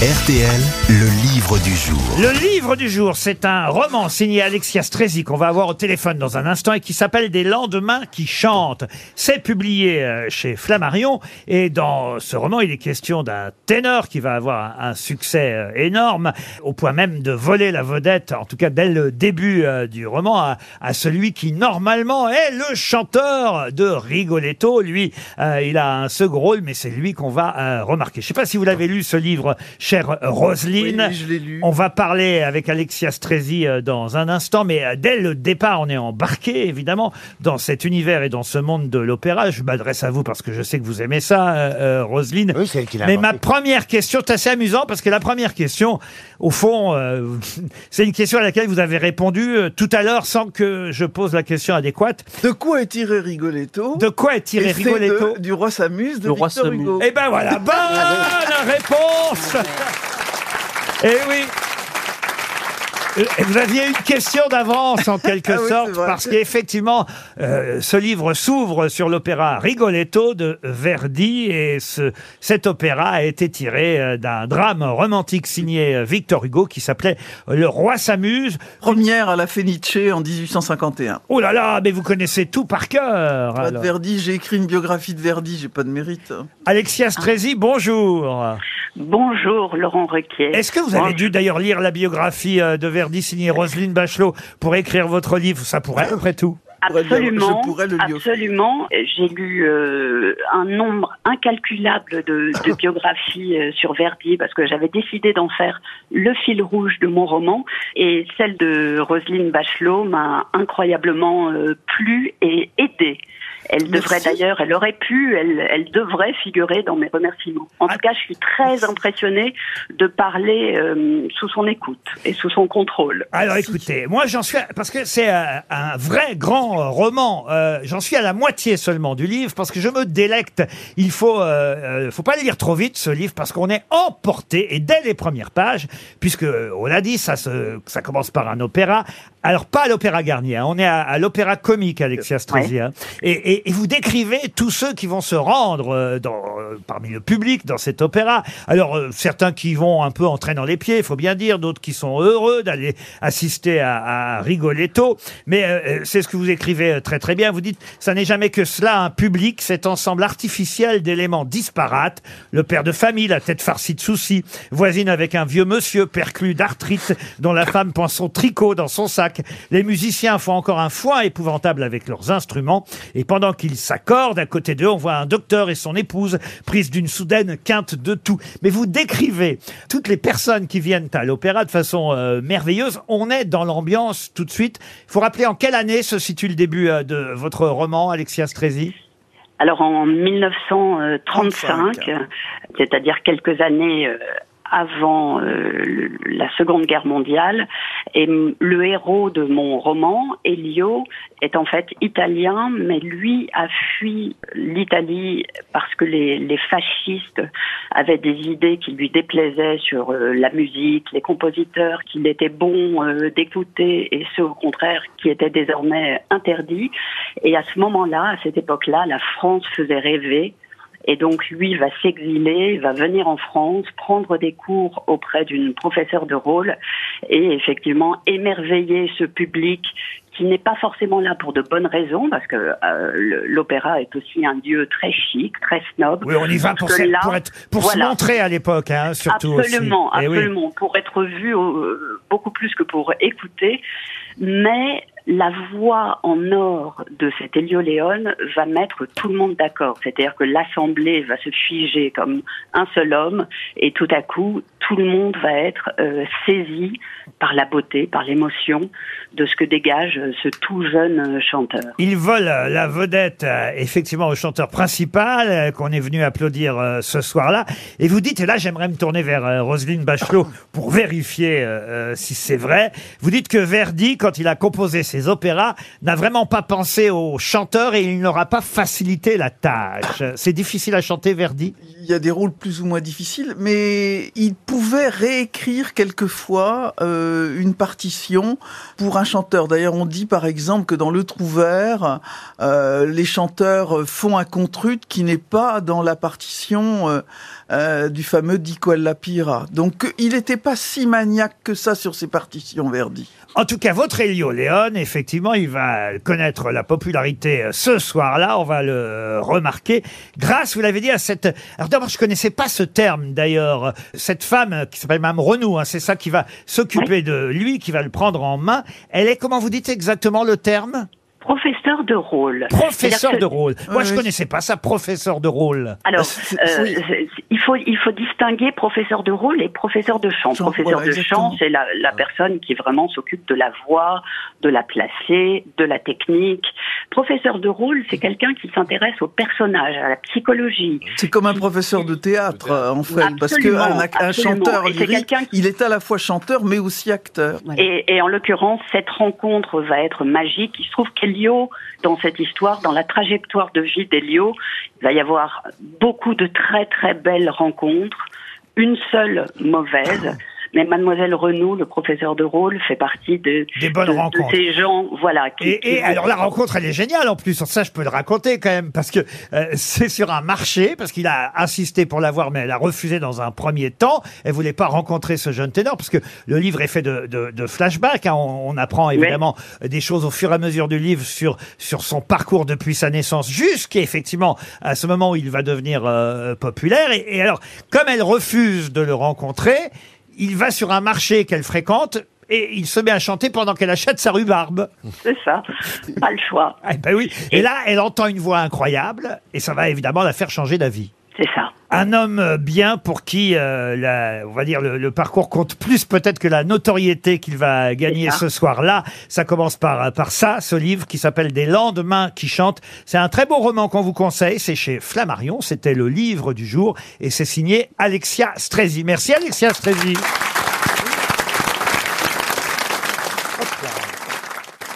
RTL, le livre du jour. Le livre du jour, c'est un roman signé Alexia Strezi qu'on va avoir au téléphone dans un instant et qui s'appelle Des lendemains qui chantent. C'est publié euh, chez Flammarion et dans ce roman, il est question d'un ténor qui va avoir un, succès euh, énorme au point même de voler la vedette, en tout cas dès le début euh, du roman, à, celui qui normalement est le chanteur de Rigoletto. Lui, il a un second rôle, mais c'est lui qu'on va remarquer. Je sais pas si vous l'avez lu ce livre, chère Roselyne. Oui, je l'ai lu. On va parler avec Alexia Strezi euh, dans un instant, mais euh, dès le départ, on est embarqué, évidemment, dans cet univers et dans ce monde de l'opéra. Je m'adresse à vous parce que je sais que vous aimez ça, euh, euh, Roselyne. Oui, c'est elle qui l'a Mais ma inventé. première question, c'est assez amusant parce que la première question, au fond, euh, c'est une question à laquelle vous avez répondu euh, tout à l'heure sans que je pose la question adéquate. De quoi est tiré Rigoletto? De quoi est tiré Et c'est Rigoletto? de- Du roi s'amuse de Le roi Victor s'amuse. Hugo. Eh ben voilà, bonne réponse Eh oui vous aviez une question d'avance en quelque Ah oui, sorte c'est vrai. parce qu'effectivement euh, ce livre s'ouvre sur l'opéra Rigoletto de Verdi et ce, cet opéra a été tiré euh, d'un drame romantique signé euh, Victor Hugo qui s'appelait Le roi s'amuse. Première à la Fenice en 1851. Oh là là, mais vous connaissez tout par cœur. Pas de alors. Verdi, j'ai écrit une biographie de Verdi, j'ai pas de mérite. Alexia Strezi, bonjour. Bonjour Laurent Requier. Est-ce que vous avez dû d'ailleurs lire la biographie euh, de Verdi signée Roselyne Bachelot pour écrire votre livre? Ça pourrait, après tout. pourrais le lire- Absolument, je pourrais le lire. absolument. J'ai lu euh, un nombre incalculable de, de biographies euh, sur Verdi parce que j'avais décidé d'en faire le fil rouge de mon roman et celle de Roselyne Bachelot m'a incroyablement euh, plu et aidée. Elle devrait Merci. d'ailleurs, elle aurait pu, elle, elle devrait figurer dans mes remerciements. En Ah. tout cas, je suis très impressionnée de parler euh, sous son écoute et sous son contrôle. Alors écoutez, moi j'en suis, à- parce que c'est un, un vrai grand euh, roman, euh, j'en suis à la moitié seulement du livre, parce que je me délecte. Il faut, euh, euh, faut pas le lire trop vite ce livre, parce qu'on est emporté, et dès les premières pages, puisque euh, on l'a dit, ça, se, ça commence par un opéra. Alors pas à l'opéra Garnier, hein, on est à, à l'opéra comique, Alexia Strezi. hein. Et, et- et vous décrivez tous ceux qui vont se rendre euh, euh, parmi le public dans cet opéra. Alors euh, certains qui vont un peu en traînant les pieds, il faut bien dire, d'autres qui sont heureux d'aller assister à, Rigoletto. Mais c'est ce que vous écrivez très très bien. Vous dites, ça n'est jamais que cela, un public, cet ensemble artificiel d'éléments disparates. Le père de famille, la tête farcie de soucis, voisine avec un vieux monsieur perclus d'arthrite, dont la femme pense son tricot dans son sac. Les musiciens font encore un foin épouvantable avec leurs instruments. Et pendant qu'ils s'accordent, à côté d'eux, on voit un docteur et son épouse prise d'une soudaine quinte de tout. Mais vous décrivez toutes les personnes qui viennent à l'opéra de façon euh, merveilleuse. On est dans l'ambiance tout de suite. Il faut rappeler en quelle année se situe le début euh, de votre roman, Alexia Strezi Alors en 1935, 35. c'est-à-dire quelques années euh, avant euh, la Seconde Guerre mondiale, et le héros de mon roman, Elio, est en fait italien, mais lui a fui l'Italie parce que les, les fascistes avaient des idées qui lui déplaisaient sur euh, la musique, les compositeurs qu'il était bon euh, d'écouter et ceux au contraire qui étaient désormais interdits. Et à ce moment-là, à cette époque-là, la France faisait rêver. Et donc lui va s'exiler, va venir en France, prendre des cours auprès d'une professeure de rôle et effectivement émerveiller ce public qui n'est pas forcément là pour de bonnes raisons, parce que euh, l'opéra est aussi un lieu très chic, très snob. Oui, on y va pour, là, pour, être, pour voilà. se montrer à l'époque, hein, surtout Absolument, aussi. Eh oui. absolument, pour être vu euh, beaucoup plus que pour écouter. Mais la voix en or de cet Elio Léon va mettre tout le monde d'accord. C'est-à-dire que l'assemblée va se figer comme un seul homme et tout à coup, tout le monde va être euh, saisi par la beauté, par l'émotion de ce que dégage ce tout jeune euh, chanteur. Il vole euh, la vedette, effectivement, au chanteur principal, qu'on est venu applaudir ce soir-là. Et vous dites, et là j'aimerais me tourner vers Roselyne Bachelot pour vérifier si c'est vrai. Vous dites que Verdi, quand il a composé ses opéras, n'a vraiment pas pensé au chanteur et il n'aura pas facilité la tâche. C'est difficile à chanter, Verdi? Il y a des rôles plus ou moins difficiles, mais il pouvait réécrire quelquefois euh, une partition pour un chanteur. D'ailleurs, on dit par exemple que dans Le Trouvert, euh, les chanteurs font un contrut qui n'est pas dans la partition euh, du fameux Dico alla Pira. Donc, il n'était pas si maniaque que ça sur ses partitions, Verdi. En tout cas, votre Elio Léon, effectivement, il va connaître la popularité euh, ce soir-là. On va le remarquer grâce, vous l'avez dit, à cette. Alors d'abord, je connaissais pas ce terme d'ailleurs. Cette femme qui s'appelle Mme Renou, hein, c'est ça qui va s'occuper de lui, qui va le prendre en main. Elle est, comment vous dites exactement le terme? Professeur de rôle. Professeur de rôle. Moi, Oui, je oui. connaissais pas ça, professeur de rôle. Alors, euh, c'est- il faut il faut distinguer professeur de rôle et professeur de chant. Chant, professeur voilà, de chant, c'est la, la personne qui vraiment s'occupe de la voix, de la placer, de la technique. Professeur de rôle, c'est quelqu'un qui s'intéresse au personnage, à la psychologie. C'est comme un professeur de théâtre, euh, en fait, parce Absolument, un, chanteur lyrique, qui- il est à la fois chanteur mais aussi acteur. Et, et en l'occurrence, cette rencontre va être magique. Il se trouve qu'Elio, dans cette histoire, dans la trajectoire de vie d'Elio, il va y avoir beaucoup de très très belles rencontres, une seule mauvaise. Mais Mademoiselle Renaud, le professeur de rôle, fait partie de, Des bonnes de- de rencontres. ces gens, voilà. Qui, Et, qui et vont- alors la rencontre, elle est géniale en plus. Ça, je peux le raconter quand même parce que euh, c'est sur un marché, parce qu'il a insisté pour la voir, mais elle a refusé dans un premier temps. Elle voulait pas rencontrer ce jeune ténor parce que le livre est fait de, de, de flashbacks. hein. On, on apprend évidemment des choses au fur et à mesure du livre sur sur son parcours depuis sa naissance jusqu'à effectivement à ce moment où il va devenir euh, populaire. Et, et alors, comme elle refuse de le rencontrer, il va sur un marché qu'elle fréquente. Et il se met à chanter pendant qu'elle achète sa rhubarbe. C'est ça. Pas le choix. Ah, ben oui. Et là, elle entend une voix incroyable et ça va évidemment la faire changer d'avis. C'est ça. Un homme euh, bien pour qui, euh, la, on va dire, le, le parcours compte plus peut-être que la notoriété qu'il va gagner ce soir-là. Ça commence par, par ça, ce livre qui s'appelle Des lendemains qui chantent. C'est un très beau roman qu'on vous conseille. C'est chez Flammarion. C'était le livre du jour et c'est signé Alexia Strezi. Merci Alexia Strezi.